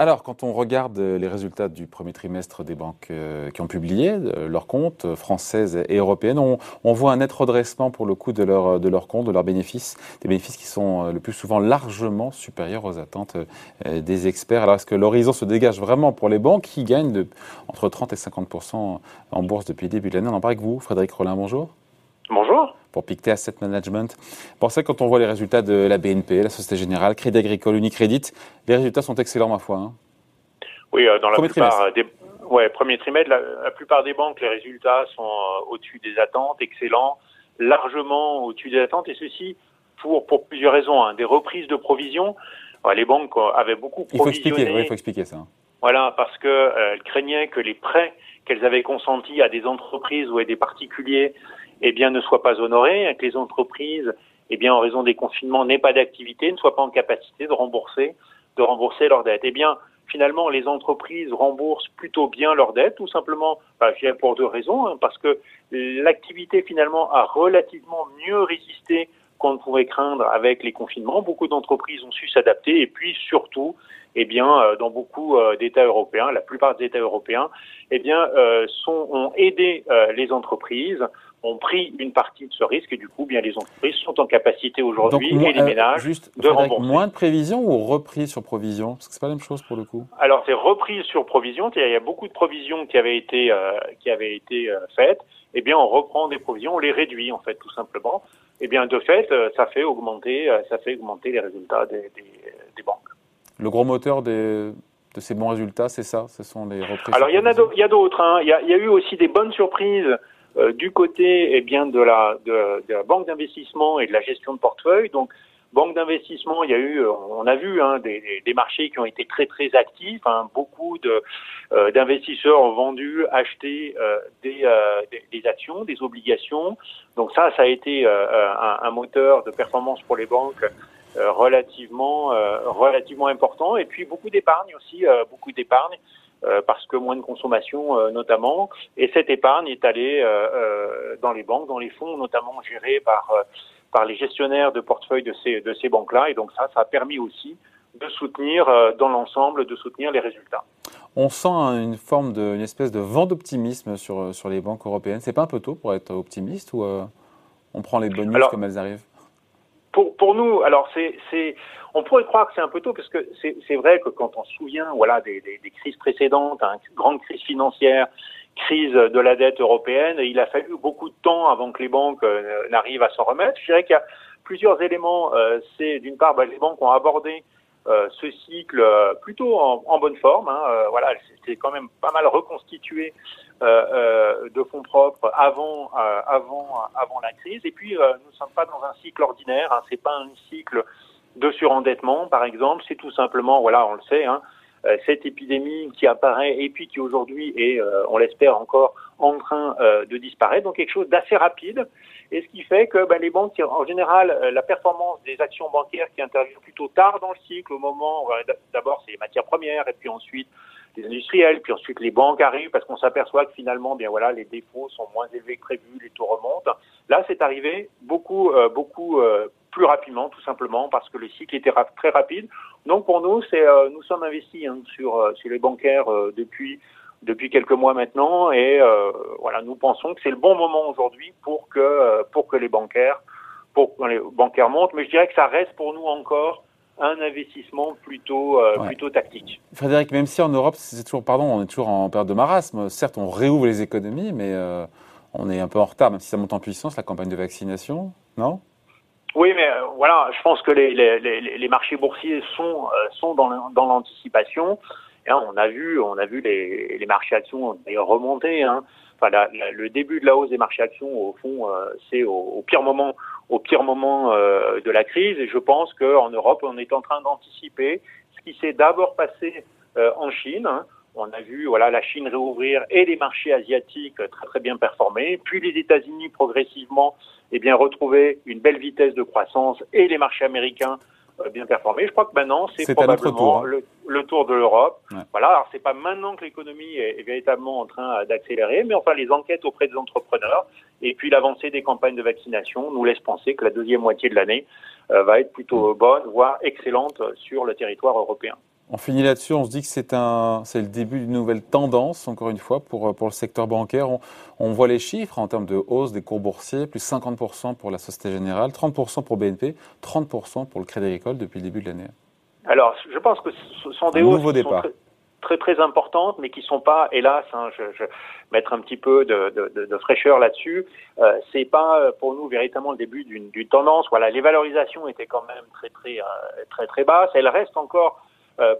Alors, quand on regarde les résultats du premier trimestre des banques euh, qui ont publié euh, leurs comptes, françaises et européennes, on, voit un net redressement pour le coût de leurs de leur comptes, de leurs bénéfices, des bénéfices qui sont euh, le plus souvent largement supérieurs aux attentes des experts. Alors, est-ce que l'horizon se dégage vraiment pour les banques qui gagnent de, entre 30 et 50 en bourse depuis le début de l'année? On en parle avec vous, Frédéric Rollin, bonjour. Bonjour pour Pictet Asset Management. Pour ça, quand on voit les résultats de la BNP, la Société Générale, Crédit Agricole, Unicredit, les résultats sont excellents, ma foi. Hein. Oui, euh, dans la plupart des ouais, premier trimestre, la, plupart des banques, les résultats sont euh, au-dessus des attentes, excellents, largement au-dessus des attentes, et ceci pour, pour plusieurs raisons. Hein. Des reprises de provisions. les banques avaient beaucoup provisionné. Il faut expliquer, oui, il faut expliquer ça. Voilà, parce que euh, craignaient que les prêts qu'elles avaient consentis à des entreprises ou à des particuliers eh bien, ne soient pas honorés, que les entreprises, eh bien, en raison des confinements, n'aient pas d'activité, ne soient pas en capacité de rembourser, de rembourser leurs dettes. Eh bien, finalement, les entreprises remboursent plutôt bien leurs dettes, tout simplement, bah, pour deux raisons, hein, parce que l'activité finalement a relativement mieux résisté qu'on ne pouvait craindre avec les confinements. Beaucoup d'entreprises ont su s'adapter et puis surtout, eh bien, euh, dans beaucoup euh, d'États européens, la plupart des États européens, eh bien, euh, sont, ont aidé les entreprises ont pris une partie de ce risque et du coup, bien les entreprises sont en capacité aujourd'hui et les euh, ménages juste, de rembourser. Moins de prévisions ou reprise sur provision Parce que c'est pas la même chose pour le coup. Alors c'est reprise sur provision. Il y a beaucoup de provisions qui avaient été euh, qui avaient été euh, faites. Eh bien, on reprend des provisions, on les réduit en fait tout simplement. Eh bien, de fait, ça fait augmenter ça fait augmenter les résultats des, des, des banques. Le gros moteur des de ces bons résultats, c'est ça? Ce sont les reprises Alors, il y en a d'autres. Hein. Il, y a, il y a eu aussi des bonnes surprises euh, du côté eh bien de la, de, de la banque d'investissement et de la gestion de portefeuille. Donc banque d'investissement, il y a eu, euh, on a vu hein, des, des, marchés qui ont été très très actifs. Hein, beaucoup de euh, d'investisseurs ont vendu, acheté des, des, actions, des obligations. Donc ça, ça a été un, un, moteur de performance pour les banques relativement relativement important. Et puis beaucoup d'épargne aussi, beaucoup d'épargne. Euh, parce que moins de consommation euh, notamment. Et cette épargne est allée euh, dans les banques, dans les fonds, notamment gérés par par les gestionnaires de portefeuille de ces de ces banques-là. Et donc ça, ça a permis aussi de soutenir dans l'ensemble, de soutenir les résultats. On sent une forme de, une espèce de vent d'optimisme sur sur les banques européennes. C'est pas un peu tôt pour être optimiste ou on prend les bonnes news comme elles arrivent? Pour, pour nous, alors c'est, c'est, on pourrait croire que c'est un peu tôt parce que c'est, c'est vrai que quand on se souvient, voilà, des, des, des crises précédentes, hein, grande crise financière, crise de la dette européenne, il a fallu beaucoup de temps avant que les banques euh, n'arrivent à s'en remettre. Je dirais qu'il y a plusieurs éléments. Euh, c'est d'une part, bah, les banques ont abordé euh, ce cycle euh, plutôt en, en, bonne forme. Hein, euh, voilà, c'est quand même pas mal reconstitué de fonds propres avant, avant, avant la crise. Et puis, nous ne sommes pas dans un cycle ordinaire. Hein, c'est pas un cycle de surendettement, par exemple. C'est tout simplement, voilà, on le sait, hein, cette épidémie qui apparaît et puis qui aujourd'hui est, on l'espère encore, en train de disparaître. Donc quelque chose d'assez rapide et ce qui fait que ben, les banques, en général, euh, la performance des actions bancaires qui interviennent plutôt tard dans le cycle, au moment, d'abord c'est les matières premières, et puis ensuite les industriels, puis ensuite les banques arrivent parce qu'on s'aperçoit que finalement, bien voilà, les défauts sont moins élevés que prévu, les taux remontent. Là, c'est arrivé beaucoup, euh, beaucoup euh, plus rapidement, tout simplement parce que le cycle était très rapide. Donc pour nous, c'est, nous sommes investis hein, sur, sur les bancaires depuis depuis quelques mois maintenant et euh, voilà nous pensons que c'est le bon moment aujourd'hui pour que euh, pour que les bancaires pour que les bancaires montent mais je dirais que ça reste pour nous encore un investissement plutôt euh, plutôt tactique. Frédéric même si en Europe c'est toujours pardon on est toujours en période de marasme certes on réouvre les économies mais on est un peu en retard même si ça monte en puissance la campagne de vaccination non? Oui, mais voilà, je pense que les, les, les, les marchés boursiers sont, sont dans l'anticipation on a vu, on a vu les, les marchés actions d'ailleurs remonter. Hein. Enfin, le début de la hausse des marchés actions, au fond, euh, c'est au, pire moment, au pire moment euh, de la crise. Et je pense qu'en Europe, on est en train d'anticiper ce qui s'est d'abord passé euh, en Chine. On a vu voilà la Chine réouvrir et les marchés asiatiques très très bien performer, puis les États-Unis progressivement eh bien retrouver une belle vitesse de croissance et les marchés américains bien performé. Je crois que maintenant, c'est probablement tour, hein. le, tour de l'Europe. Voilà, alors c'est pas maintenant que l'économie est, véritablement en train d'accélérer, mais enfin les enquêtes auprès des entrepreneurs et puis l'avancée des campagnes de vaccination nous laisse penser que la deuxième moitié de l'année euh, va être plutôt bonne, voire excellente sur le territoire européen. On finit là-dessus, on se dit que c'est un, c'est le début d'une nouvelle tendance, encore une fois, pour, pour le secteur bancaire. On, voit les chiffres en termes de hausse des cours boursiers, plus 50% pour la Société Générale, 30% pour BNP, 30% pour le Crédit Agricole depuis le début de l'année. Alors, je pense que ce sont des hausses qui sont très, très, importantes, mais qui sont pas, hélas, hein, je, je mettre un petit peu de, de, de fraîcheur là-dessus. Euh, c'est pas euh, pour nous véritablement le début d'une tendance. Voilà, les valorisations étaient quand même très très euh, très très basses. Elles restent encore euh,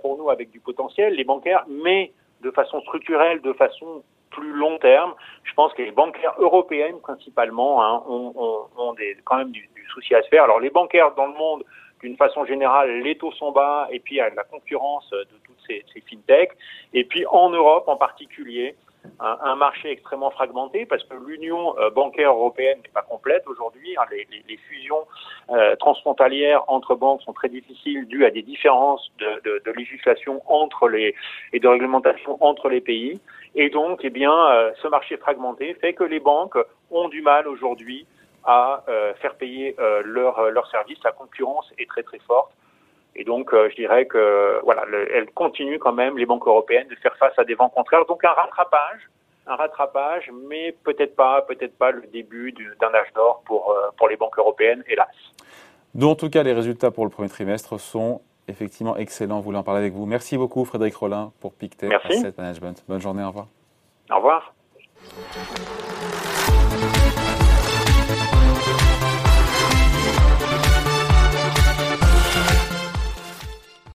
pour nous avec du potentiel, les bancaires, mais de façon structurelle, de façon plus long terme. Je pense que les bancaires européennes principalement hein, ont, ont, ont des, quand même du, du, souci à se faire. Alors les bancaires dans le monde, d'une façon générale, les taux sont bas et puis il y a la concurrence de toutes ces, ces fintechs. Et puis en Europe en particulier, un, marché extrêmement fragmenté parce que l'union euh, bancaire européenne n'est pas complète aujourd'hui. Hein, les, fusions euh, transfrontalières entre banques sont très difficiles dues à des différences de, législation entre les et de réglementation entre les pays. Et donc, eh bien, euh, ce marché fragmenté fait que les banques ont du mal aujourd'hui à euh, faire payer leurs leur services. La concurrence est très très forte. Et donc, euh, je dirais que voilà, le, elle continue quand même les banques européennes de faire face à des vents contraires. Donc, un rattrapage, un rattrapage, mais peut-être pas, peut-être pas le début d'un âge d'or pour euh, pour les banques européennes, hélas. Donc, en tout cas, les résultats pour le premier trimestre sont effectivement excellents. Vous en parler avec vous. Merci beaucoup, Frédéric Rollin, pour Pictet. Asset Management. Bonne journée. Au revoir. Au revoir.